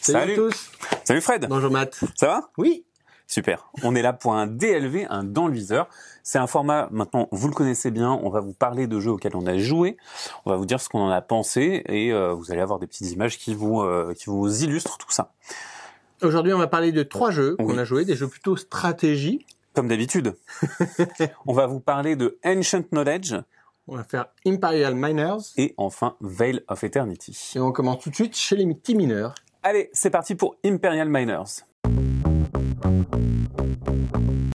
Salut, à tous. Salut Fred. Bonjour Matt. Ça va? Oui. Super. On est là pour un DLV, un dans le viseur. C'est un format, maintenant, vous le connaissez bien. On va vous parler de jeux auxquels on a joué. On va vous dire ce qu'on en a pensé et euh, vous allez avoir des petites images qui vous, euh, qui vous illustrent tout ça. Aujourd'hui, on va parler de trois jeux qu'on a joués, des jeux plutôt stratégie. Comme d'habitude. on va vous parler de Ancient Knowledge. On va faire Imperial Miners. Et enfin, Veil of Eternity. Et on commence tout de suite chez les petits mineurs. Allez, c'est parti pour Imperial Miners.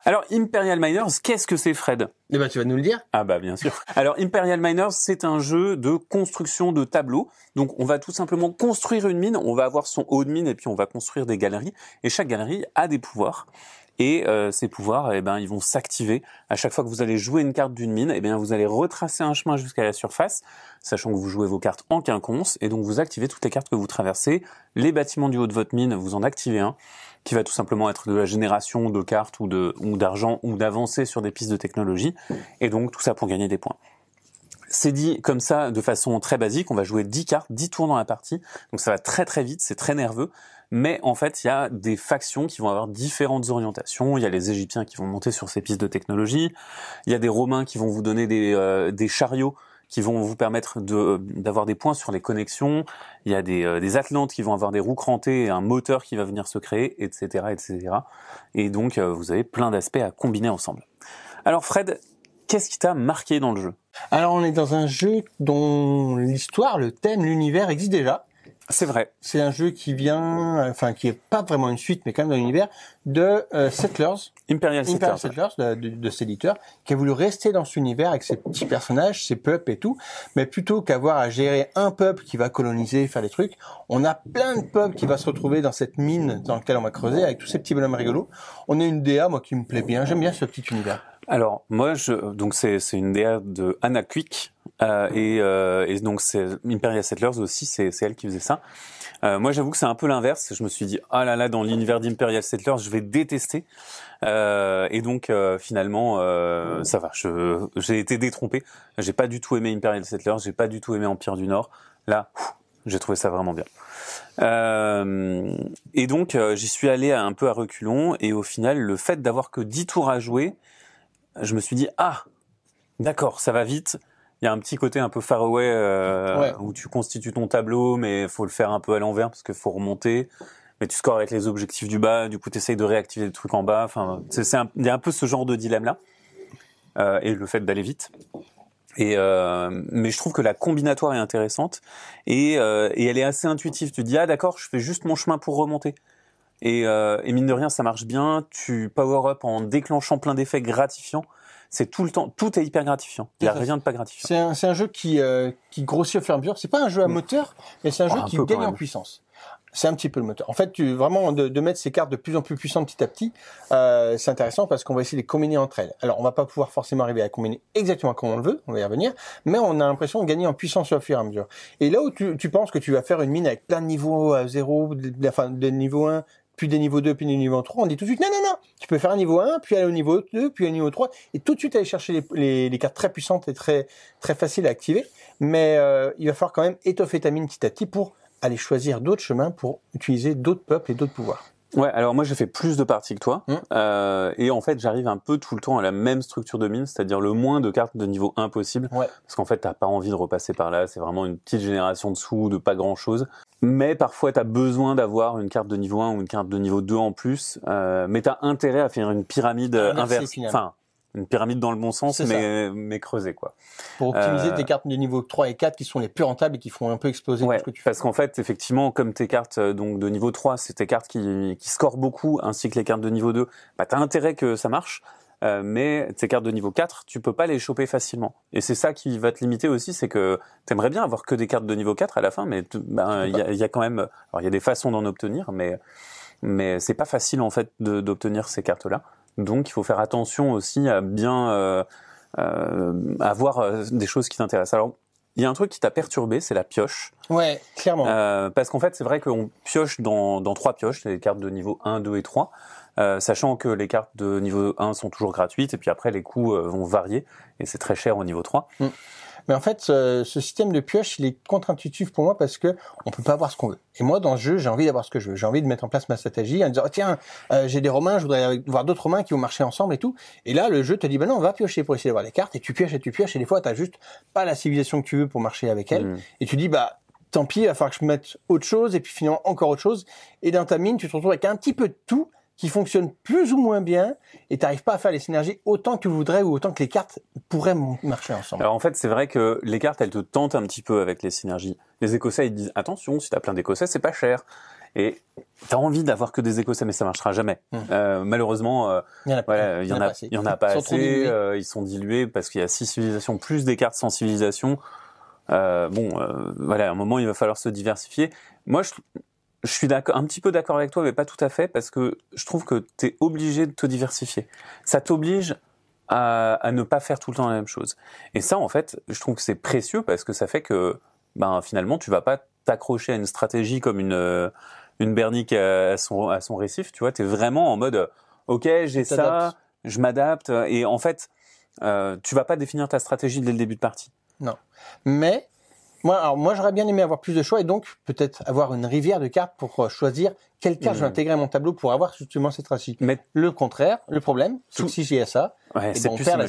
Alors, Imperial Miners, qu'est-ce que c'est, Fred? Eh ben, tu vas nous le dire. Ah bah bien sûr. Alors, Imperial Miners, c'est un jeu de construction de tableaux. Donc, on va tout simplement construire une mine. On va avoir son haut de mine et puis on va construire des galeries. Et chaque galerie a des pouvoirs. Et euh, ces pouvoirs, eh ben, ils vont s'activer à chaque fois que vous allez jouer une carte d'une mine. Eh bien, vous allez retracer un chemin jusqu'à la surface, sachant que vous jouez vos cartes en quinconce, et donc vous activez toutes les cartes que vous traversez. Les bâtiments du haut de votre mine, vous en activez un, qui va tout simplement être de la génération de cartes ou de ou d'argent ou d'avancer sur des pistes de technologie, et donc tout ça pour gagner des points. C'est dit comme ça de façon très basique, on va jouer 10 cartes, 10 tours dans la partie, donc ça va très très vite, c'est très nerveux, mais en fait il y a des factions qui vont avoir différentes orientations, il y a les Égyptiens qui vont monter sur ces pistes de technologie, il y a des Romains qui vont vous donner des, euh, des chariots qui vont vous permettre de d'avoir des points sur les connexions, il y a des, euh, des Atlantes qui vont avoir des roues crantées un moteur qui va venir se créer, etc. etc. Et donc euh, vous avez plein d'aspects à combiner ensemble. Alors Fred, qu'est-ce qui t'a marqué dans le jeu? Alors on est dans un jeu dont l'histoire, le thème, l'univers existe déjà. C'est vrai. C'est un jeu qui vient, enfin qui est pas vraiment une suite, mais quand même dans l'univers de euh, Settlers. Imperial Settlers. Imperial Settlers de, de, de cet éditeur, qui a voulu rester dans cet univers avec ses petits personnages, ses peuples et tout, mais plutôt qu'avoir à gérer un peuple qui va coloniser, faire des trucs, on a plein de peuples qui va se retrouver dans cette mine dans laquelle on va creuser avec tous ces petits bonhommes rigolos. On a une DA, moi qui me plaît bien, j'aime bien ce petit univers. Alors moi, je, donc c'est c'est une DA de Anna Quick euh, et, euh, et donc c'est Imperial Settlers aussi, c'est elle qui faisait ça. Euh, moi, j'avoue que c'est un peu l'inverse. Je me suis dit, ah là là, dans l'univers d'Imperial Settlers, je vais détester. Euh, et donc, finalement, ça va. J'ai été détrompé. J'ai pas du tout aimé Imperial Settlers. J'ai pas du tout aimé Empire du Nord. Là, j'ai trouvé ça vraiment bien. Euh, et donc, j'y suis allé un peu à reculons. Et au final, le fait d'avoir que 10 tours à jouer, je me suis dit, ah, d'accord, ça va vite il y a un petit côté un peu far away euh, Ouais. où tu constitues ton tableau, mais faut le faire un peu à l'envers parce qu'il faut remonter. Mais tu scores avec les objectifs du bas, du coup tu essayes de réactiver les trucs en bas. Enfin, c'est, c'est un, il y a un peu ce genre de dilemme là euh, et le fait d'aller vite. Et euh, mais je trouve que la combinatoire est intéressante et, euh, et elle est assez intuitive. Tu te dis ah d'accord, je fais juste mon chemin pour remonter. Et, euh, et mine de rien, ça marche bien. Tu power up en déclenchant plein d'effets gratifiants. C'est tout le temps, tout est hyper gratifiant. Il y a rien de pas gratifiant. C'est un, c'est un jeu qui, euh, qui grossit au fur et à mesure. C'est pas un jeu à moteur, mais c'est un Oh, jeu un qui peu, gagne en puissance. C'est un petit peu le moteur. En fait, tu, vraiment de, de mettre ces cartes de plus en plus puissantes petit à petit, euh, c'est intéressant parce qu'on va essayer de les combiner entre elles. Alors, on va pas pouvoir forcément arriver à combiner exactement comme on le veut, on va y revenir, mais on a l'impression de gagner en puissance au fur et à mesure. Et là où tu, tu penses que tu vas faire une mine avec plein de niveaux à zéro, de, de- enfin, de niveau 1, puis des niveaux 2, puis des niveaux 3, on dit tout de suite, non, non, non, tu peux faire un niveau 1, puis aller au niveau 2, puis au niveau 3, et tout de suite aller chercher les, les, les cartes très puissantes et très, très faciles à activer. Mais euh, il va falloir quand même étoffer ta mine petit à petit pour aller choisir d'autres chemins pour utiliser d'autres peuples et d'autres pouvoirs. Ouais, alors moi j'ai fait plus de parties que toi, Mm. euh, et en fait j'arrive un peu tout le temps à la même structure de mine, c'est-à-dire le moins de cartes de niveau 1 possible, Ouais. parce qu'en fait t'as pas envie de repasser par là, c'est vraiment une petite génération dessous de pas grand-chose. Mais parfois t'as besoin d'avoir une carte de niveau 1 ou une carte de niveau 2 en plus, euh, mais t'as intérêt à faire une pyramide euh, Inversée, inverse, enfin une pyramide dans le bon sens, mais mais creusée quoi. Pour optimiser Euh, tes cartes de niveau 3 et 4 qui sont les plus rentables et qui font un peu exploser Ouais, tout ce que tu fais. parce qu'en fait, effectivement, comme tes cartes euh, donc de niveau 3, c'est tes cartes qui, qui scorent beaucoup, ainsi que les cartes de niveau 2, bah, t'as intérêt que ça marche, euh, mais tes cartes de niveau 4, tu peux pas les choper facilement. Et c'est ça qui va te limiter aussi, c'est que t'aimerais bien avoir que des cartes de niveau 4 à la fin, mais ben, il y, a, y a quand même... Alors, il y a des façons d'en obtenir, mais, mais c'est pas facile, en fait, d'obtenir ces cartes-là. Donc, il faut faire attention aussi à bien... Euh, euh, avoir euh, des choses qui t'intéressent. Alors, il y a un truc qui t'a perturbé, c'est la pioche. Ouais, clairement. Euh, parce qu'en fait, c'est vrai qu'on pioche dans, dans trois pioches, les cartes de niveau 1, 2 et 3, euh, sachant que les cartes de niveau 1 sont toujours gratuites, et puis après, les coûts euh, vont varier, et c'est très cher au niveau 3. Mais en fait, ce, ce système de pioche, il est contre-intuitif pour moi parce que on peut pas avoir ce qu'on veut. Et moi, dans ce jeu, j'ai envie d'avoir ce que je veux. J'ai envie de mettre en place ma stratégie en disant, oh, tiens, euh, j'ai des Romains, je voudrais voir d'autres Romains qui vont marcher ensemble et tout. Et là, le jeu te dit, ben non, on va piocher pour essayer d'avoir les cartes. Et tu pioches et tu pioches. Et des fois, t'as juste pas la civilisation que tu veux pour marcher avec elle. Mm. Et tu dis, bah, tant pis, il va falloir que je mette autre chose. Et puis finalement, encore autre chose. Et dans ta mine, tu te retrouves avec un petit peu de tout qui fonctionne plus ou moins bien et t'arrives pas à faire les synergies autant que tu le voudrais ou autant que les cartes pourraient marcher ensemble. Alors en fait, c'est vrai que les cartes, elles te tentent un petit peu avec les synergies. Les Écossais, ils disent attention, si t'as plein d'Écossais, c'est pas cher. Et t'as envie d'avoir que des Écossais, mais ça marchera jamais. Mm. Euh, malheureusement, euh, il y en a pas, voilà, il y en a, il y en a pas Ils sont assez. euh, ils sont dilués parce qu'il y a six civilisations plus des cartes sans civilisation. Euh, bon, euh, voilà, à un moment, il va falloir se diversifier. Moi, je, je suis d'accord, un petit peu d'accord avec toi, mais pas tout à fait, parce que je trouve que tu es obligé de te diversifier. Ça t'oblige à, à ne pas faire tout le temps la même chose. Et ça, en fait, je trouve que c'est précieux parce que ça fait que, ben, finalement, tu vas pas t'accrocher à une stratégie comme une euh, une bernique à son à son récif. Tu vois, t'es vraiment en mode, ok, j'ai ça, je m'adapte. Et en fait, euh, tu vas pas définir ta stratégie dès le début de partie. Mais moi, alors moi, j'aurais bien aimé avoir plus de choix et donc peut-être avoir une rivière de cartes pour euh, choisir quelle carte je vais Mhm. intégrer à mon tableau pour avoir justement cette stratégie. Mais Le contraire, le problème, c'est que si j'ai ça, ouais, eh c'est ben, on perd la simultané.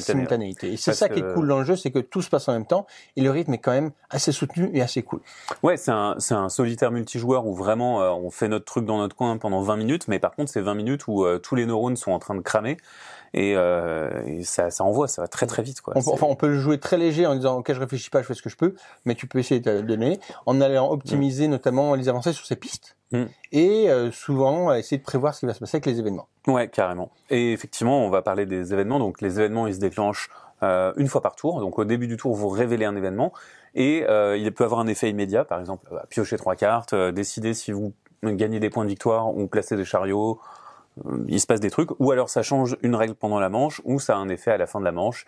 simultanéité. Et c'est ça qui est cool dans le jeu, c'est que tout se passe en même temps et le rythme est quand même assez soutenu et assez cool. Ouais, c'est un, c'est un solitaire multijoueur où vraiment euh, on fait notre truc dans notre coin pendant 20 minutes, mais par contre c'est 20 minutes où euh, tous les neurones sont en train de cramer et, euh, et ça, ça envoie, ça va très très vite quoi. On, enfin, on peut le jouer très léger en disant ok je réfléchis pas, je fais ce que je peux, mais tu peux essayer de te donner en allant optimiser notamment les avancées sur ces pistes Mm. et euh, souvent essayer de prévoir ce qui va se passer avec les événements. Ouais, carrément. Et effectivement, on va parler des événements. Donc les événements, ils se déclenchent euh, une fois par tour. Donc au début du tour, vous révélez un événement et euh, il peut avoir un effet immédiat. Par exemple, euh, piocher trois cartes, euh, décider si vous gagnez des points de victoire ou placer des chariots. Euh, il se passe des trucs. Ou alors ça change une règle pendant la manche ou ça a un effet à la fin de la manche.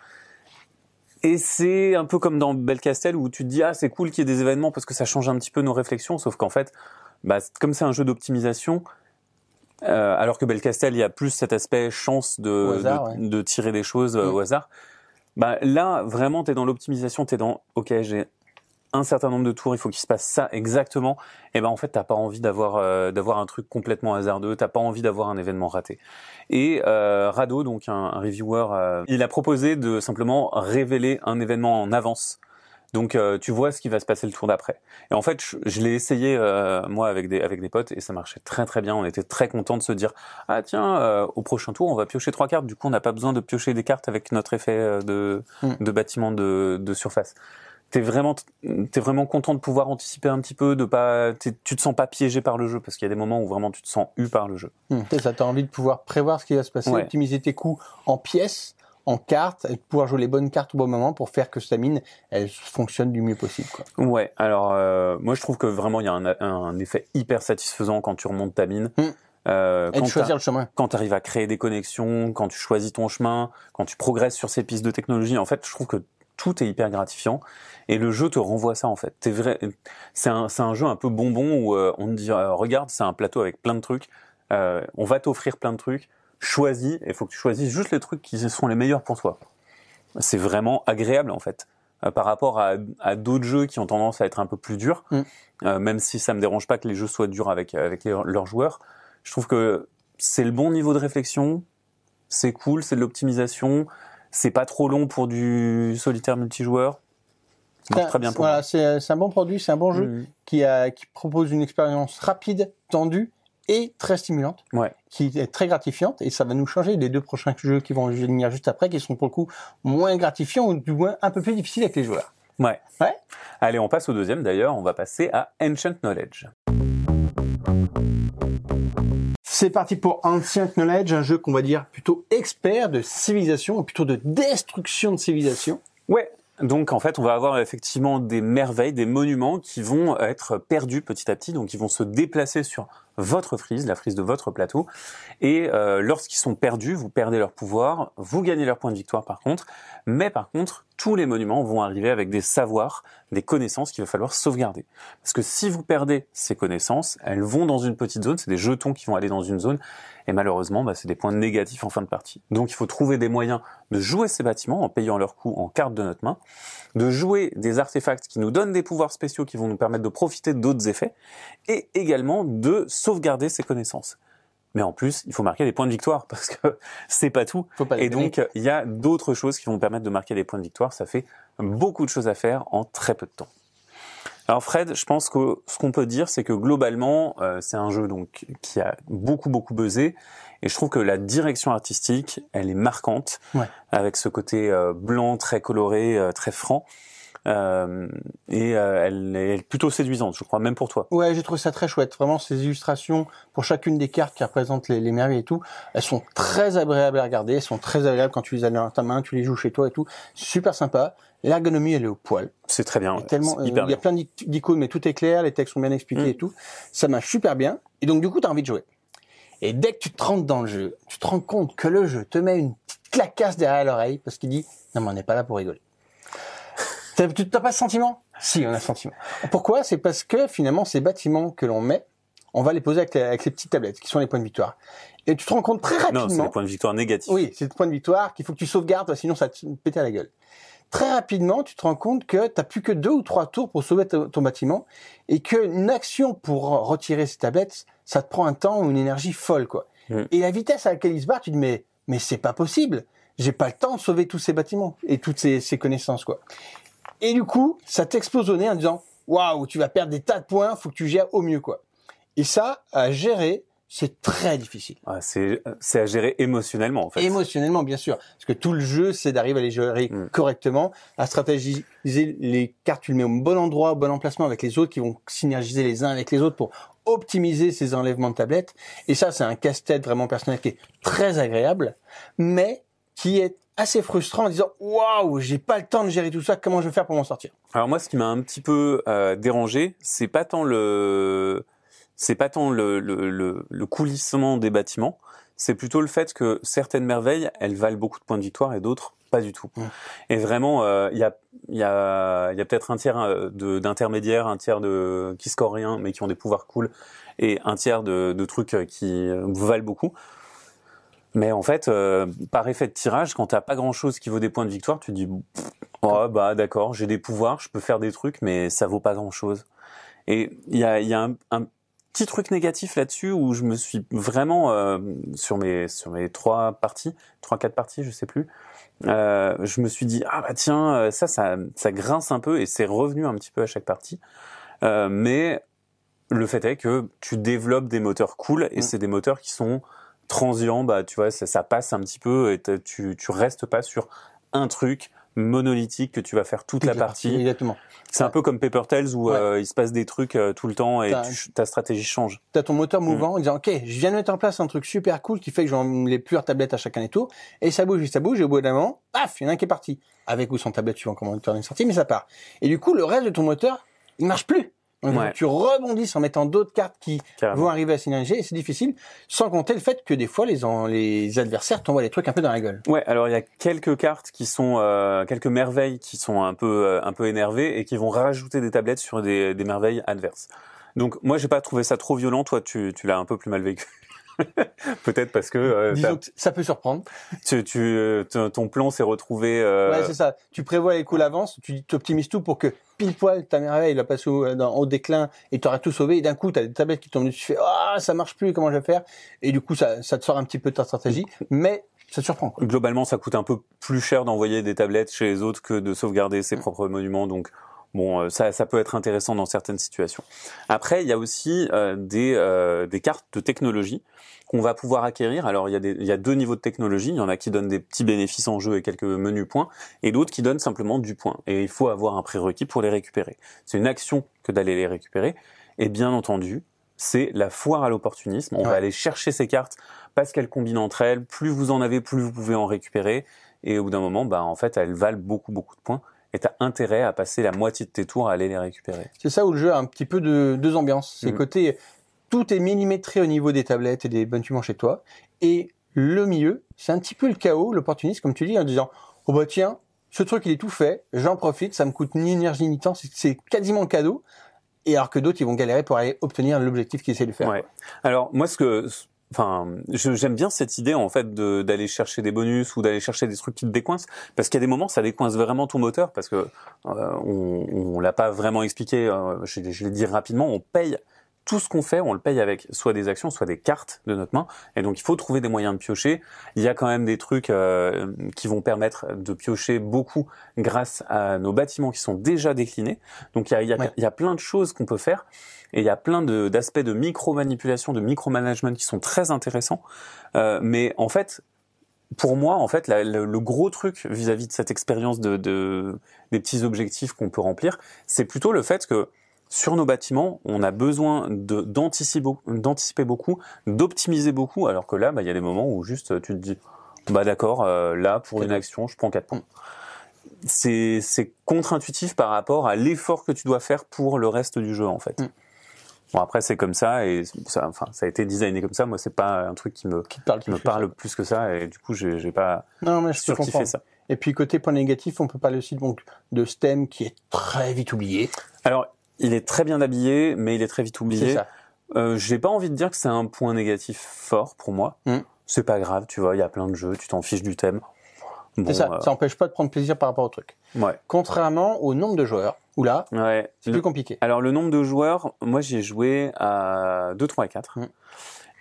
Et c'est un peu comme dans Belcastel où tu te dis ah c'est cool qu'il y ait des événements parce que ça change un petit peu nos réflexions. Sauf qu'en fait, bah, comme c'est un jeu d'optimisation, euh, alors que Belcastel, il y a plus cet aspect chance de, Au hasard, de, de tirer des choses euh, Mm. au hasard. Bah, là, vraiment, tu es dans l'optimisation, tu es dans, ok, j'ai un certain nombre de tours, il faut qu'il se passe ça exactement. Et ben en fait, t'as pas envie d'avoir euh, d'avoir un truc complètement hasardeux, t'as pas envie d'avoir un événement raté. Et euh, Rado, donc un, un reviewer, euh, il a proposé de simplement révéler un événement en avance. Donc euh, tu vois ce qui va se passer le tour d'après. Et en fait, je, je l'ai essayé euh, moi avec des avec des potes et ça marchait très très bien. On était très contents de se dire ah tiens euh, au prochain tour on va piocher trois cartes. Du coup on n'a pas besoin de piocher des cartes avec notre effet de Mm. de bâtiment de de surface. T'es vraiment t'es vraiment content de pouvoir anticiper un petit peu, de pas tu te sens pas piégé par le jeu parce qu'il y a des moments où vraiment tu te sens eu par le jeu. Hmm, C'est ça, tu as envie de pouvoir prévoir ce qui va se passer, Ouais. optimiser tes coûts en pièces, en cartes, et de pouvoir jouer les bonnes cartes au bon moment pour faire que ta mine elle fonctionne du mieux possible. Quoi. Ouais, alors euh, moi je trouve que vraiment il y a un, un effet hyper satisfaisant quand tu remontes ta mine. Mm. Euh, Et quand choisir t'as- le chemin. quand tu arrives à créer des connexions, quand tu choisis ton chemin, quand tu progresses sur ces pistes de technologie, en fait, je trouve que tout est hyper gratifiant et le jeu te renvoie ça en fait. T'es vrai, c'est un, c'est un jeu un peu bonbon où euh, on te dit euh, regarde, c'est un plateau avec plein de trucs, euh, on va t'offrir plein de trucs, choisis, il faut que tu choisisses juste les trucs qui sont les meilleurs pour toi. C'est vraiment agréable en fait. Euh, par rapport à, à d'autres jeux qui ont tendance à être un peu plus durs, Mm. euh, même si ça me dérange pas que les jeux soient durs avec, avec les- leurs joueurs, je trouve que c'est le bon niveau de réflexion, c'est cool, c'est de l'optimisation, c'est pas trop long pour du solitaire multijoueur. Ça très bien pour voilà, c'est c'est un bon produit, c'est un bon jeu qui, a, qui propose une expérience rapide, tendue et très stimulante, Ouais. qui est très gratifiante. Et ça va nous changer les deux prochains jeux qui vont venir juste après, qui sont pour le coup moins gratifiants ou du moins un peu plus difficiles avec les joueurs. Ouais. Ouais. Allez, on passe au deuxième d'ailleurs, on va passer à Ancient Knowledge. C'est parti pour Ancient Knowledge, un jeu qu'on va dire plutôt expert de civilisation, ou plutôt de destruction de civilisation. Ouais. Donc en fait, on va avoir effectivement des merveilles, des monuments qui vont être perdus petit à petit, donc ils vont se déplacer sur votre frise, la frise de votre plateau. Et euh, lorsqu'ils sont perdus, vous perdez leur pouvoir, vous gagnez leur point de victoire par contre. Mais par contre, tous les monuments vont arriver avec des savoirs, des connaissances qu'il va falloir sauvegarder. Parce que si vous perdez ces connaissances, elles vont dans une petite zone, c'est des jetons qui vont aller dans une zone, et malheureusement, bah, c'est des points négatifs en fin de partie. Donc il faut trouver des moyens de jouer ces bâtiments en payant leur coût en carte de notre main, de jouer des artefacts qui nous donnent des pouvoirs spéciaux qui vont nous permettre de profiter d'autres effets, et également de sauvegarder ces connaissances. Mais en plus, il faut marquer des points de victoire parce que c'est pas tout. et donc, il y a d'autres choses qui vont permettre de marquer des points de victoire. Ça fait beaucoup de choses à faire en très peu de temps. Alors Fred, je pense que ce qu'on peut dire, c'est que globalement, euh, c'est un jeu donc qui a beaucoup beaucoup buzzé, et je trouve que la direction artistique, elle est marquante, avec ce côté euh, blanc très coloré, euh, très franc. Euh, et euh, elle est plutôt séduisante, je crois, même pour toi. Ouais, j'ai trouvé ça très chouette. Vraiment, ces illustrations pour chacune des cartes qui représentent les, les merveilles et tout, elles sont très agréables à regarder. Elles sont très agréables quand tu les as dans ta main, tu les joues chez toi et tout. Super sympa. L'ergonomie, elle est au poil. C'est très bien. tellement, euh, il y a plein d'icônes, mais tout est clair, les textes sont bien expliqués mm. et tout. Ça marche super bien. Et donc, du coup, tu as envie de jouer. Et dès que tu te rentres dans le jeu, tu te rends compte que le jeu te met une petite clacasse derrière l'oreille parce qu'il dit, non, mais on n'est pas là pour rigoler. Tu n'as pas ce sentiment? Si, on a ce sentiment. Pourquoi? C'est parce que finalement, ces bâtiments que l'on met, on va les poser avec, avec les petites tablettes, qui sont les points de victoire. Et tu te rends compte très rapidement... Non, c'est les points de victoire négatifs. Oui, c'est des points de victoire qu'il faut que tu sauvegardes, sinon ça te pète à la gueule. Très rapidement, tu te rends compte que tu n'as plus que deux ou trois tours pour sauver ton bâtiment et qu'une action pour retirer ces tablettes, ça te prend un temps ou une énergie folle, quoi. Mm. Et la vitesse à laquelle il se barre, tu te dis, mais, mais c'est pas possible. J'ai pas le temps de sauver tous ces bâtiments et toutes ces, ces connaissances, quoi. Et du coup, ça t'explose au nez en disant waouh, tu vas perdre des tas de points, faut que tu gères au mieux quoi. Et ça, à gérer, c'est très difficile. Ah, c'est c'est à gérer émotionnellement en fait. Émotionnellement bien sûr, parce que tout le jeu c'est d'arriver à les gérer mm. correctement, à stratégiser les cartes, tu le mets au bon endroit, au bon emplacement avec les autres qui vont synergiser les uns avec les autres pour optimiser ces enlèvements de tablettes. Et ça c'est un casse-tête vraiment personnel qui est très agréable, mais qui est assez frustrant en disant waouh j'ai pas le temps de gérer tout ça comment je vais faire pour m'en sortir? Alors moi ce qui m'a un petit peu euh, dérangé c'est pas tant le c'est pas tant le, le, le, coulissement des bâtiments c'est plutôt le fait que certaines merveilles elles valent beaucoup de points de victoire et d'autres pas du tout. Et vraiment euh, il y a il y a il y a peut-être un tiers euh, d'intermédiaires un tiers de qui score rien mais qui ont des pouvoirs cool et un tiers de, de trucs qui valent beaucoup mais en fait, euh, par effet de tirage, quand t'as pas grand chose qui vaut des points de victoire, tu te dis, oh, bah d'accord, j'ai des pouvoirs, je peux faire des trucs, mais ça vaut pas grand chose. Et il y a, y a un, petit truc négatif là-dessus où je me suis vraiment euh, sur mes sur mes trois parties, trois quatre parties, je sais plus. Euh, je me suis dit ah bah tiens euh, ça ça ça grince un peu et c'est revenu un petit peu à chaque partie. Euh, mais le fait est que tu développes des moteurs cool et mm. c'est des moteurs qui sont transient, bah tu vois, ça, ça passe un petit peu et tu tu restes pas sur un truc monolithique que tu vas faire toute la partie. Exactement. C'est un peu comme Paper Tales où euh, il se passe des trucs euh, tout le temps et ta stratégie change. Tu as ton moteur mouvant mm. en disant OK, je viens de mettre en place un truc super cool qui fait que j'en les plusieurs tablettes à chacun des tours et ça bouge et ça bouge et au bout d'un moment, paf, il y en a un qui est parti avec ou sans tablette suivant comment le moteur est sorti mais ça part. Et du coup, le reste de ton moteur, il marche plus. Tu rebondis en mettant d'autres cartes qui vont arriver à synergiser et c'est difficile, sans compter le fait que des fois les, les adversaires t'envoient des trucs un peu dans la gueule. Ouais, alors il y a quelques cartes qui sont euh, quelques merveilles qui sont un peu euh, un peu énervées et qui vont rajouter des tablettes sur des, des merveilles adverses. Donc moi j'ai pas trouvé ça trop violent, toi tu, tu l'as un peu plus mal vécu. Peut-être parce que euh, disons que ça peut surprendre. Tu, tu euh, ton plan s'est retrouvé. Euh... Ouais, c'est ça. Tu prévois les coups d'avance, tu optimises tout pour que pile poil ta merveille va passer au, dans, au déclin et tu auras tout sauvé. Et d'un coup, tu as des tablettes qui tombent dessus, tu fais ah ça marche plus, comment je vais faire? Et du coup, ça, ça te sort un petit peu de ta stratégie, mais ça te surprend. Quoi. Globalement, ça coûte un peu plus cher d'envoyer des tablettes chez les autres que de sauvegarder ses propres monuments, donc Bon, euh, ça, ça peut être intéressant dans certaines situations. Après, il y a aussi euh, des, euh, des cartes de technologie qu'on va pouvoir acquérir. Alors, il y, a des, il y a deux niveaux de technologie. Il y en a qui donnent des petits bénéfices en jeu et quelques menus points, et d'autres qui donnent simplement du point. Et il faut avoir un prérequis pour les récupérer. C'est une action que d'aller les récupérer. Et bien entendu, c'est la foire à l'opportunisme. On va aller chercher ces cartes parce qu'elles combinent entre elles. Plus vous en avez, plus vous pouvez en récupérer. Et au bout d'un moment, bah, en fait, elles valent beaucoup, beaucoup de points et tu as intérêt à passer la moitié de tes tours à aller les récupérer. C'est ça où le jeu a un petit peu de deux ambiances. C'est mm. côté tout est millimétré au niveau des tablettes et des bâtiments chez toi. Et le milieu, c'est un petit peu le chaos, l'opportunisme, comme tu dis, en disant, oh bah tiens, ce truc il est tout fait, j'en profite, ça me coûte ni énergie ni temps, c'est quasiment cadeau. Et alors que d'autres, ils vont galérer pour aller obtenir l'objectif qu'ils essaient de faire. Ouais. Alors moi, ce que enfin, j'aime bien cette idée en fait d'aller chercher des bonus ou d'aller chercher des trucs qui te décoincent, parce qu'il y a des moments ça décoince vraiment ton moteur, parce que euh, on, on l'a pas vraiment expliqué. Euh, je, je l'ai dit rapidement, on paye tout ce qu'on fait, on le paye avec soit des actions, soit des cartes de notre main. Et donc il faut trouver des moyens de piocher. Il y a quand même des trucs euh, qui vont permettre de piocher beaucoup grâce à nos bâtiments qui sont déjà déclinés. Donc il y a, il y a, il y a plein de choses qu'on peut faire. Et il y a plein d'aspects de, micro-manipulation, de micro-management qui sont très intéressants. Euh, mais en fait, pour moi, en fait, le, gros truc vis-à-vis de cette expérience de, de, des petits objectifs qu'on peut remplir, c'est plutôt le fait que sur nos bâtiments, on a besoin d'anticiper beaucoup, d'optimiser beaucoup, alors que là, bah, il y a des moments où juste tu te dis, bah d'accord, euh, là pour une action, je prends 4 points. C'est contre-intuitif par rapport à l'effort que tu dois faire pour le reste du jeu en fait. Mm. Bon après c'est comme ça et ça, enfin ça a été designé comme ça. Moi c'est pas un truc qui me qui, parle, me parle plus que ça et du coup j'ai pas non, mais je surkiffé ça. Et puis côté point négatif, on peut parler aussi donc de STEM qui est très vite oublié. Alors il est très bien habillé, mais il est très vite oublié. Euh, J'ai pas envie de dire que c'est un point négatif fort pour moi. Mm. C'est pas grave, tu vois, il y a plein de jeux, tu t'en fiches du thème. c'est ça, euh, ça empêche pas de prendre plaisir par rapport au truc. Ouais. Contrairement au nombre de joueurs, où là, ouais. c'est plus compliqué. Alors le nombre de joueurs, moi j'ai joué à 2, 3 et 4.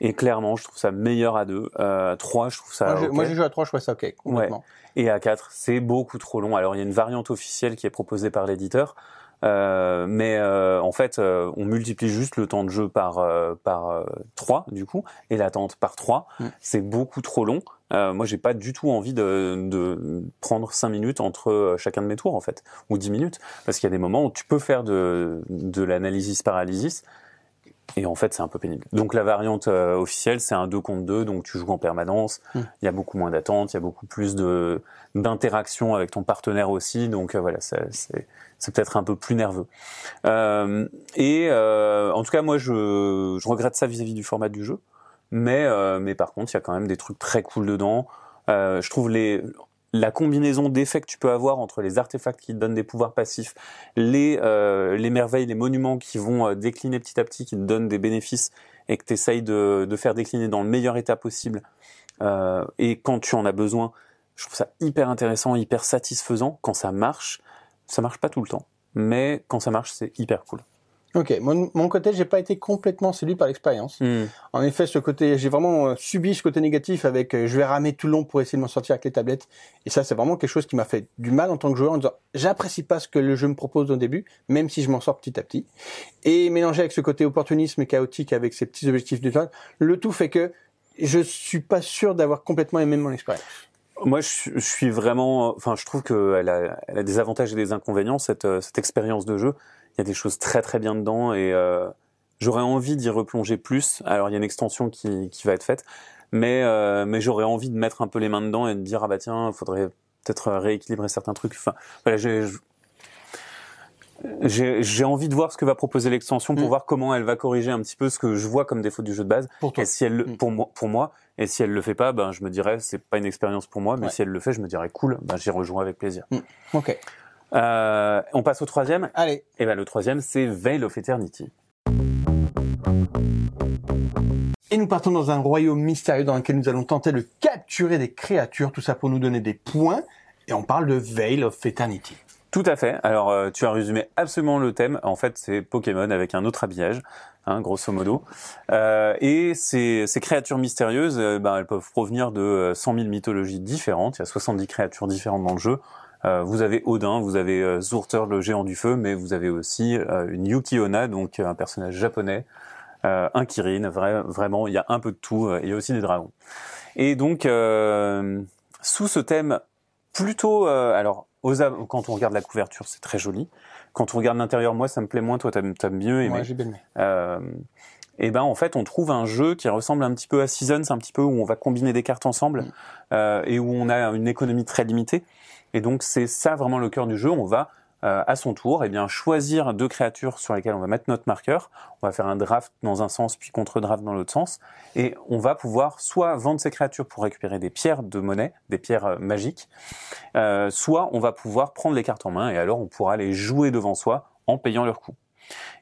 Et clairement, je trouve ça meilleur à 2. Euh, 3, je trouve ça Moi j'ai joué à 3, je trouve ça ok. Ouais. Et à 4, c'est beaucoup trop long. Alors il y a une variante officielle qui est proposée par l'éditeur. Euh, mais euh, en fait, euh, on multiplie juste le temps de jeu par par 3 du coup et l'attente par 3. Mm. C'est beaucoup trop long. moi, j'ai pas du tout envie de, de prendre 5 minutes entre chacun de mes tours en fait, ou 10 minutes, parce qu'il y a des moments où tu peux faire de de l'analysis paralysis. Et en fait, c'est un peu pénible. Donc la variante officielle, c'est un 2 contre 2, donc tu joues en permanence. Mm. Il y a beaucoup moins d'attente, il y a beaucoup plus de d'interaction avec ton partenaire aussi. Donc voilà, c'est c'est peut-être un peu plus nerveux. Euh, et euh, en tout cas, moi, je, je regrette ça vis-à-vis du format du jeu. Mais, euh, mais par contre, il y a quand même des trucs très cool dedans. Euh, je trouve les, la combinaison d'effets que tu peux avoir entre les artefacts qui te donnent des pouvoirs passifs, les, euh, les merveilles, les monuments qui vont euh, décliner petit à petit, qui te donnent des bénéfices et que tu essayes de, de faire décliner dans le meilleur état possible. Euh, et quand tu en as besoin, je trouve ça hyper intéressant, hyper satisfaisant quand ça marche. Ça marche pas tout le temps, mais quand ça marche, c'est hyper cool. Ok, mon, mon côté, j'ai pas été complètement séduit par l'expérience. Hmm. En effet, ce côté, j'ai vraiment euh, subi ce côté négatif avec, euh, je vais ramer tout le long pour essayer de m'en sortir avec les tablettes. Et ça, c'est vraiment quelque chose qui m'a fait du mal en tant que joueur en disant, j'apprécie pas ce que le jeu me propose au début, même si je m'en sors petit à petit. Et mélangé avec ce côté opportunisme chaotique avec ces petits objectifs de temps, le tout fait que je suis pas sûr d'avoir complètement aimé mon expérience. Moi, je, suis vraiment, enfin, je trouve qu'elle a, elle a des avantages et des inconvénients cette, euh, cette expérience de jeu. Il y a des choses très très bien dedans et euh, j'aurais envie d'y replonger plus. Alors, il y a une extension qui, qui va être faite, mais euh, mais j'aurais envie de mettre un peu les mains dedans et de dire ah bah tiens, il faudrait peut-être rééquilibrer certains trucs. Enfin, voilà, j'ai j'ai envie de voir ce que va proposer l'extension pour mm. voir comment elle va corriger un petit peu ce que je vois comme défaut du jeu de base. Pour toi. Et si elle, mm. pour moi, pour moi, et si elle le fait pas, ben je me dirais c'est pas une expérience pour moi. Mais si elle le fait, je me dirais cool, ben j'y rejoins avec plaisir. Mm. Ok. Euh, on passe au troisième. Allez. Et eh ben le troisième c'est Veil of Eternity. Et nous partons dans un royaume mystérieux dans lequel nous allons tenter de capturer des créatures, tout ça pour nous donner des points. Et on parle de Veil of Eternity. Tout à fait. Alors, euh, tu as résumé absolument le thème. En fait, c'est Pokémon avec un autre habillage, hein, grosso modo. Euh, et ces, ces, créatures mystérieuses, euh, ben, elles peuvent provenir de 100 000 mythologies différentes. Il y a 70 créatures différentes dans le jeu. Vous avez Odin, vous avez Zurter, le géant du feu, mais vous avez aussi une Yuki-Onna, donc un personnage japonais, un Kirin. vraiment, il y a un peu de tout. il y a aussi des dragons. Et donc, sous ce thème plutôt, alors quand on regarde la couverture, c'est très joli. Quand on regarde l'intérieur, moi, ça me plaît moins. Toi, t'as as mieux. Ouais, j'ai bien aimé. Euh, et ben en fait, on trouve un jeu qui ressemble un petit peu à Seasons, un petit peu où on va combiner des cartes ensemble mm. euh, et où on a une économie très limitée. Et donc c'est ça vraiment le cœur du jeu. On va euh, à son tour, eh bien, choisir deux créatures sur lesquelles on va mettre notre marqueur. On va faire un draft dans un sens, puis contre-draft dans l'autre sens. Et on va pouvoir soit vendre ces créatures pour récupérer des pierres de monnaie, des pierres euh, magiques, euh, soit on va pouvoir prendre les cartes en main et alors on pourra les jouer devant soi en payant leur coût.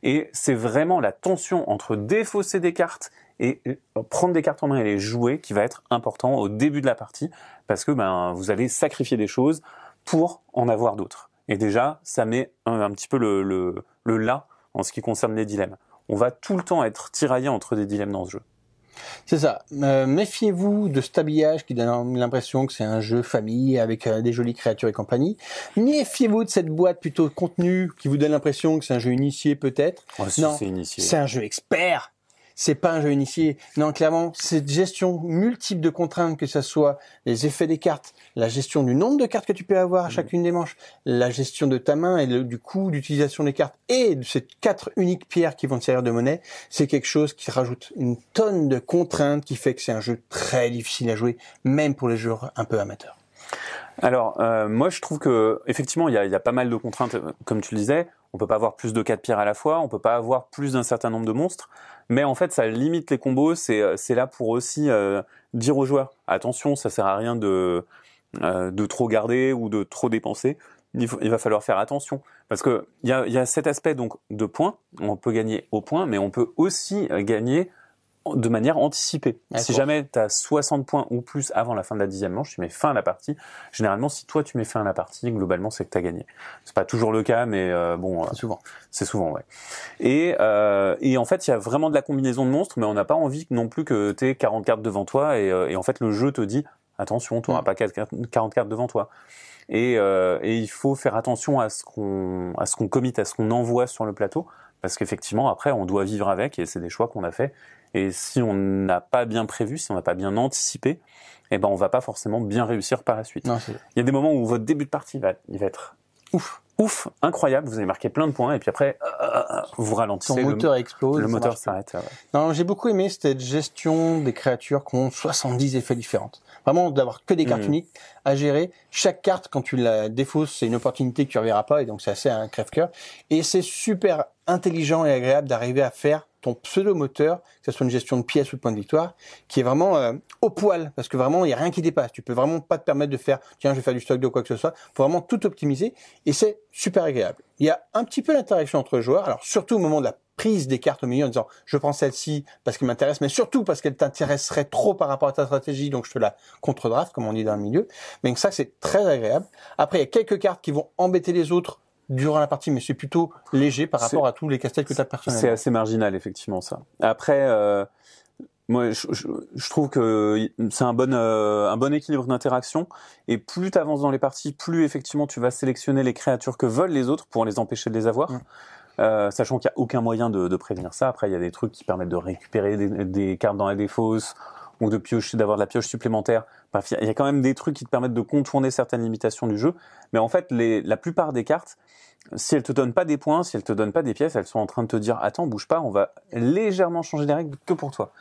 Et c'est vraiment la tension entre défausser des cartes et prendre des cartes en main et les jouer qui va être important au début de la partie parce que ben, vous allez sacrifier des choses pour en avoir d'autres. Et déjà, ça met un, petit peu le, le, le là en ce qui concerne les dilemmes. On va tout le temps être tiraillé entre des dilemmes dans ce jeu. C'est ça. Euh, méfiez-vous de cet habillage qui donne l'impression que c'est un jeu famille avec euh, des jolies créatures et compagnie. Méfiez-vous de cette boîte plutôt contenue qui vous donne l'impression que c'est un jeu initié peut-être. non, C'est un jeu expert c'est pas un jeu initié. Non, clairement, cette gestion multiple de contraintes, que ce soit les effets des cartes, la gestion du nombre de cartes que tu peux avoir à mmh. chacune des manches, la gestion de ta main et du coût d'utilisation des cartes et de ces quatre uniques pierres qui vont te servir de monnaie, c'est quelque chose qui rajoute une tonne de contraintes qui fait que c'est un jeu très difficile à jouer, même pour les joueurs un peu amateurs. Alors, euh, moi, je trouve que effectivement, il y a, y a, pas mal de contraintes, euh, comme tu le disais. On peut pas avoir plus de quatre pierres à la fois, on peut pas avoir plus d'un certain nombre de monstres. Mais en fait, ça limite les combos. C'est euh, là pour aussi euh, dire aux joueurs attention, ça sert à rien de euh, de trop garder ou de trop dépenser. Il, il va falloir faire attention parce que il y a, y a cet aspect donc de points. On peut gagner au point, mais on peut aussi gagner de manière anticipée. Si jamais tu as 60 points ou plus avant la fin de la dixième manche, tu mets fin à la partie. Généralement, si toi tu mets fin à la partie, globalement, c'est que tu as gagné. C'est pas toujours le cas, mais euh, bon, c'est souvent. C'est souvent, ouais. Et, euh, et en fait, il y a vraiment de la combinaison de monstres, mais on n'a pas envie non plus que tu aies 40 cartes devant toi. Et, euh, et, en fait, le jeu te dit attention, tu n'auras mm. pas 40 cartes devant toi. Et, euh, et, il faut faire attention à ce qu'on à ce qu'on commit, à ce qu'on envoie sur le plateau, parce qu'effectivement après on doit vivre avec et c'est des choix qu'on a fait et si on n'a pas bien prévu, si on n'a pas bien anticipé, eh ben on va pas forcément bien réussir par la suite. Il y a des moments où votre début de partie va, il va être ouf, ouf, incroyable. Vous allez marquer plein de points et puis après euh, euh, euh, vous ralentissez. Ton moteur explose. Le moteur s'arrête. Non, j'ai beaucoup aimé cette gestion des créatures qui ont 70 effets différents. Vraiment d'avoir que des cartes mm. uniques à gérer. Chaque carte, quand tu la défausses, c'est une opportunité que tu reverras pas et donc c'est assez un crève-cœur. Et c'est super intelligent et agréable d'arriver à faire ton pseudo-moteur, que ce soit une gestion de pièces ou de points de victoire, qui est vraiment euh, au poil, parce que vraiment, il n'y a rien qui dépasse. Tu peux vraiment pas te permettre de faire, tiens, je vais faire du stock de quoi que ce soit. faut vraiment tout optimiser, et c'est super agréable. Il y a un petit peu d'interaction entre joueurs, alors surtout au moment de la prise des cartes au milieu en disant je prends celle-ci parce qu'elle m'intéresse, mais surtout parce qu'elle t'intéresserait trop par rapport à ta stratégie, donc je te la contre-draft, comme on dit dans le milieu. Mais ça, c'est très agréable. Après, il y a quelques cartes qui vont embêter les autres durant la partie, mais c'est plutôt léger par rapport à tous les castels que tu as personnellement. C'est assez marginal, effectivement, ça. Après, euh, moi, je, je, trouve que c'est un bon, euh, un bon équilibre d'interaction. Et plus tu avances dans les parties, plus effectivement tu vas sélectionner les créatures que veulent les autres pour les empêcher de les avoir. Euh, sachant qu'il n'y a aucun moyen de, de, prévenir ça. Après, il y a des trucs qui permettent de récupérer des, des cartes dans la défausse ou de piocher, d'avoir de la pioche supplémentaire. Bref, il y a quand même des trucs qui te permettent de contourner certaines limitations du jeu. Mais en fait, les, la plupart des cartes, si elles te donnent pas des points, si elles te donnent pas des pièces, elles sont en train de te dire attends, bouge pas, on va légèrement changer les règles que pour toi.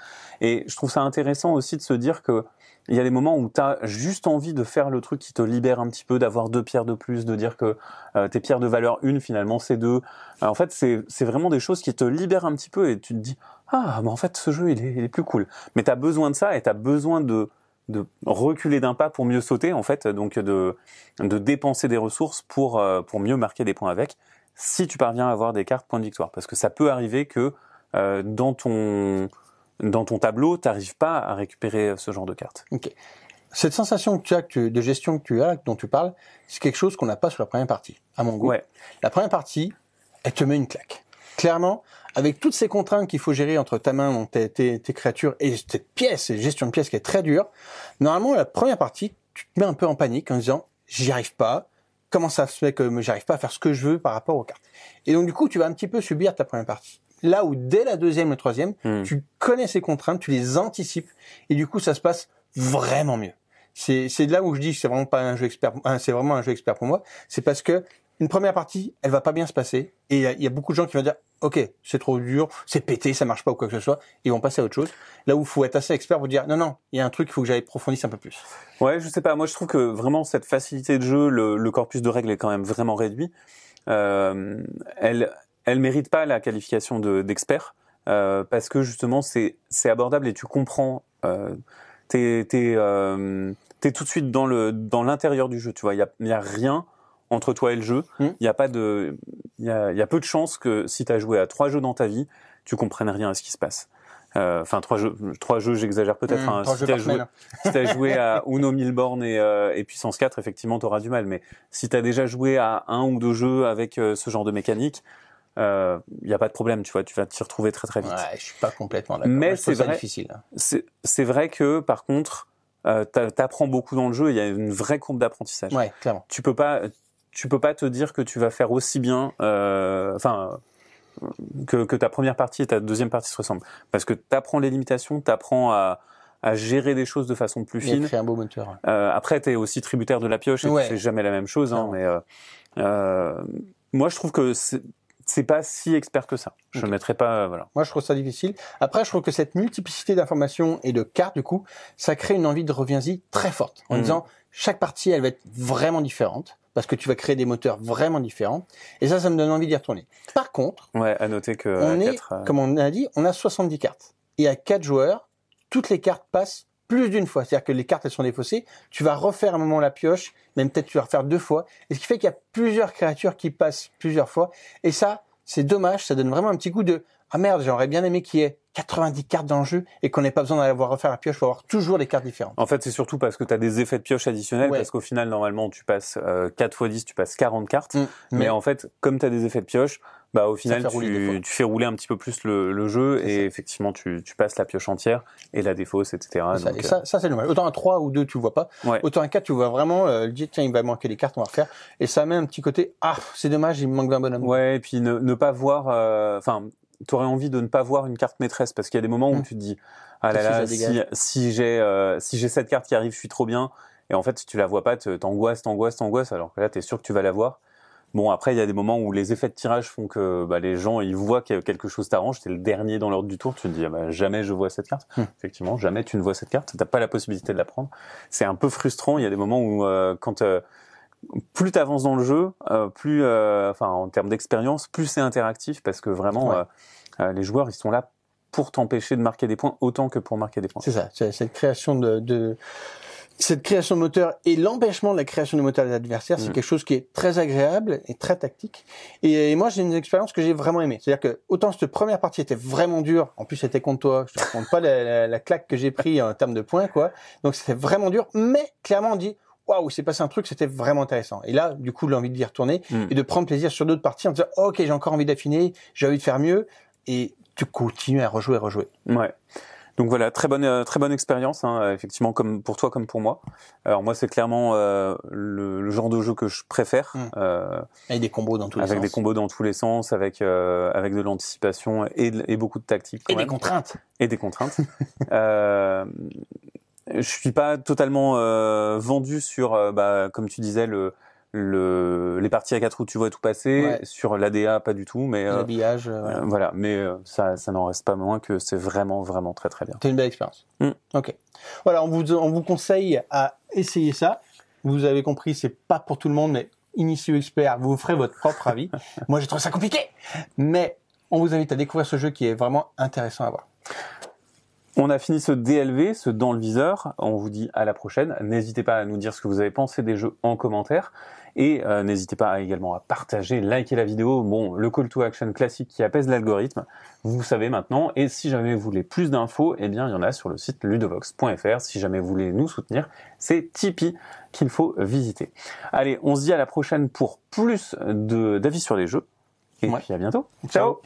Et je trouve ça intéressant aussi de se dire que il y a des moments où tu as juste envie de faire le truc qui te libère un petit peu, d'avoir deux pierres de plus, de dire que euh, tes pierres de valeur une, finalement, c'est deux. en fait, c'est vraiment des choses qui te libèrent un petit peu et tu te dis, ah, mais en fait, ce jeu, il est, il est plus cool. Mais tu as besoin de ça et tu as besoin de, de reculer d'un pas pour mieux sauter, en fait, donc de, de dépenser des ressources pour, euh, pour mieux marquer des points avec, si tu parviens à avoir des cartes points de victoire. Parce que ça peut arriver que euh, dans ton dans ton tableau, tu n'arrives pas à récupérer ce genre de cartes. Ok. Cette sensation que tu as de gestion que tu as, dont tu parles, c'est quelque chose qu'on n'a pas sur la première partie, à mon goût. Ouais. La première partie, elle te met une claque. Clairement, avec toutes ces contraintes qu'il faut gérer entre ta main, tes, tes, tes, créatures et cette pièce, cette gestion de pièce qui est très dure, normalement, la première partie, tu te mets un peu en panique en disant, j'y arrive pas, comment ça se fait que j'arrive pas à faire ce que je veux par rapport aux cartes? Et donc, du coup, tu vas un petit peu subir ta première partie là où dès la deuxième, la troisième, hmm. tu connais ces contraintes, tu les anticipes, et du coup, ça se passe vraiment mieux. C'est, c'est là où je dis que c'est vraiment pas un jeu expert, c'est vraiment un jeu expert pour moi. C'est parce que une première partie, elle va pas bien se passer, et il y, a beaucoup de gens qui vont dire, ok, c'est trop dur, c'est pété, ça marche pas ou quoi que ce soit, ils vont passer à autre chose. Là où il faut être assez expert pour dire, non, non, il y a un truc, il faut que j'aille approfondisse un peu plus. Ouais, je sais pas, moi je trouve que vraiment cette facilité de jeu, le, le corpus de règles est quand même vraiment réduit. euh, elle elle mérite pas la qualification de d'expert euh, parce que justement c'est abordable et tu comprends. Euh, t'es t'es euh, tout de suite dans dans l'intérieur du jeu. Tu vois, il y a y a rien entre toi et le jeu. Il Mm. y a pas de il y a il y a peu de chances que si tu as joué à trois jeux dans ta vie, tu comprennes rien à ce qui se passe. Euh, Enfin, trois jeux, trois jeux, j'exagère peut-être. Mmh, hein. Si t'as joué, si t'as joué à Uno Milborn et, euh, et Puissance 4, effectivement, t'auras du mal. Mais si t'as déjà joué à un ou deux jeux avec euh, ce genre de mécanique, il euh, y a pas de problème, tu vois, tu vas t'y retrouver très très vite. Ouais, je suis pas complètement d'accord. Mais c'est vrai- difficile. C'est vrai que, par contre, euh, t'a- t'apprends beaucoup dans le jeu. Il y a une vraie courbe d'apprentissage. Ouais, clairement. Tu peux pas, tu peux pas te dire que tu vas faire aussi bien, euh, enfin, que, que ta première partie et ta deuxième partie se ressemblent, parce que t'apprends les limitations, t'apprends à à gérer des choses de façon plus fine. créé un beau moteur. Euh, après, tu es aussi tributaire de la pioche et Ouais. tu fais jamais la même chose. Hein, mais euh, euh, moi, je trouve que c'est c'est pas si expert que ça. Je Ok. ne mettrais pas. euh, voilà. Moi, je trouve ça difficile. Après, je trouve que cette multiplicité d'informations et de cartes, du coup, ça crée une envie de reviens-y très forte. En Mhm. disant, chaque partie, elle va être vraiment différente. Parce que tu vas créer des moteurs vraiment différents. Et ça, ça me donne envie d'y retourner. Par contre, Ouais, à noter que on est, euh, comme on a dit, on a 70 cartes. Et à 4 joueurs, toutes les cartes passent plus d'une fois. C'est-à-dire que les cartes, elles sont défaussées. Tu vas refaire un moment la pioche, même peut-être tu vas refaire deux fois. Et ce qui fait qu'il y a plusieurs créatures qui passent plusieurs fois. Et ça, c'est dommage. Ça donne vraiment un petit coup de ah merde, j'aurais bien aimé qu'il y ait 90 cartes dans le jeu et qu'on n'ait pas besoin d'avoir refaire la pioche pour avoir toujours des cartes différentes. En fait, c'est surtout parce que tu as des effets de pioche additionnels, Ouais. parce qu'au final, normalement, tu passes euh, 4 x 10, tu passes 40 cartes. Mm. Mais, en fait, comme tu as des effets de pioche, bah, au final, tu, tu fais rouler un petit peu plus le, le jeu et ça. effectivement, tu, tu passes la pioche entière et la défausse, etc. Ça. Donc, Et ça, ça c'est dommage. Autant un 3 ou 2, tu le vois pas. Ouais. Autant un 4, tu vois vraiment, euh, tiens, il va manquer des cartes, on va refaire. Et ça met un petit côté, ah, c'est dommage, il me manque 20 bonhommes. Ouais, et puis ne, ne pas voir, euh, enfin, t'aurais envie de ne pas voir une carte maîtresse parce qu'il y a des moments où Mm. tu te dis, ah là là, si, si j'ai euh, si j'ai cette carte qui arrive, je suis trop bien. Et en fait, si tu la vois pas, t'angoisses, t'angoisses, t'angoisses, alors que là, t'es sûr que tu vas la voir. Bon, après, il y a des moments où les effets de tirage font que bah, les gens, ils voient que quelque chose t'arrange. T'es le dernier dans l'ordre du tour. Tu te dis, ah bah, jamais je vois cette carte. Hmm. Effectivement, jamais tu ne vois cette carte. T'as pas la possibilité de la prendre. C'est un peu frustrant. Il y a des moments où, euh, quand euh, plus t'avances dans le jeu, euh, plus, euh, enfin, en termes d'expérience, plus c'est interactif parce que vraiment, Ouais. euh, euh, les joueurs, ils sont là pour t'empêcher de marquer des points autant que pour marquer des points. C'est ça, c'est cette création de, de cette création de moteur et l'empêchement de la création de moteur des adversaires, c'est Mm. quelque chose qui est très agréable et très tactique. Et, et moi, j'ai une expérience que j'ai vraiment aimée. C'est-à-dire que autant cette première partie était vraiment dure, en plus c'était contre toi, je te raconte pas la, la- la claque que j'ai pris en termes de points, quoi. Donc c'était vraiment dur, mais clairement on dit waouh, c'est passé un truc, c'était vraiment intéressant. Et là, du coup, l'envie d'y retourner Mm. et de prendre plaisir sur d'autres parties en disant ok, j'ai encore envie d'affiner, j'ai envie de faire mieux, et tu continues à rejouer, rejouer. Ouais. Donc voilà, très bonne, euh, très bonne expérience, hein, effectivement, comme pour toi comme pour moi. Alors moi, c'est clairement euh, le, le genre de jeu que je préfère, Mm. euh, Avec des combos dans tous les avec sens. des combos dans tous les sens, avec euh, avec de l'anticipation et, beaucoup de tactique. quand et des contraintes. et des contraintes. je suis pas totalement euh, vendu sur, euh, bah, comme tu disais, le, le, les parties à quatre où tu vois tout passer. Ouais. Sur l'ADA, pas du tout, mais euh, L'habillage, voilà. Mais euh, ça, ça n'en reste pas moins que c'est vraiment, vraiment très, très bien. C'est une belle expérience. Mm. Ok. Voilà, on vous, on vous conseille à essayer ça. Vous avez compris, c'est pas pour tout le monde, mais initié expert, vous ferez votre propre avis. Moi, j'ai trouvé ça compliqué, mais on vous invite à découvrir ce jeu qui est vraiment intéressant à voir. On a fini ce DLV, ce dans le viseur. On vous dit à la prochaine. N'hésitez pas à nous dire ce que vous avez pensé des jeux en commentaire. Et euh, n'hésitez pas à- également à partager, liker la vidéo. Bon, le call to action classique qui apaise l'algorithme, vous savez maintenant. Et si jamais vous voulez plus d'infos, eh bien, il y en a sur le site ludovox.fr. Si jamais vous voulez nous soutenir, c'est Tipeee qu'il faut visiter. Allez, on se dit à la prochaine pour plus de- d'avis sur les jeux. Et Ouais. puis à bientôt. Ciao. Ciao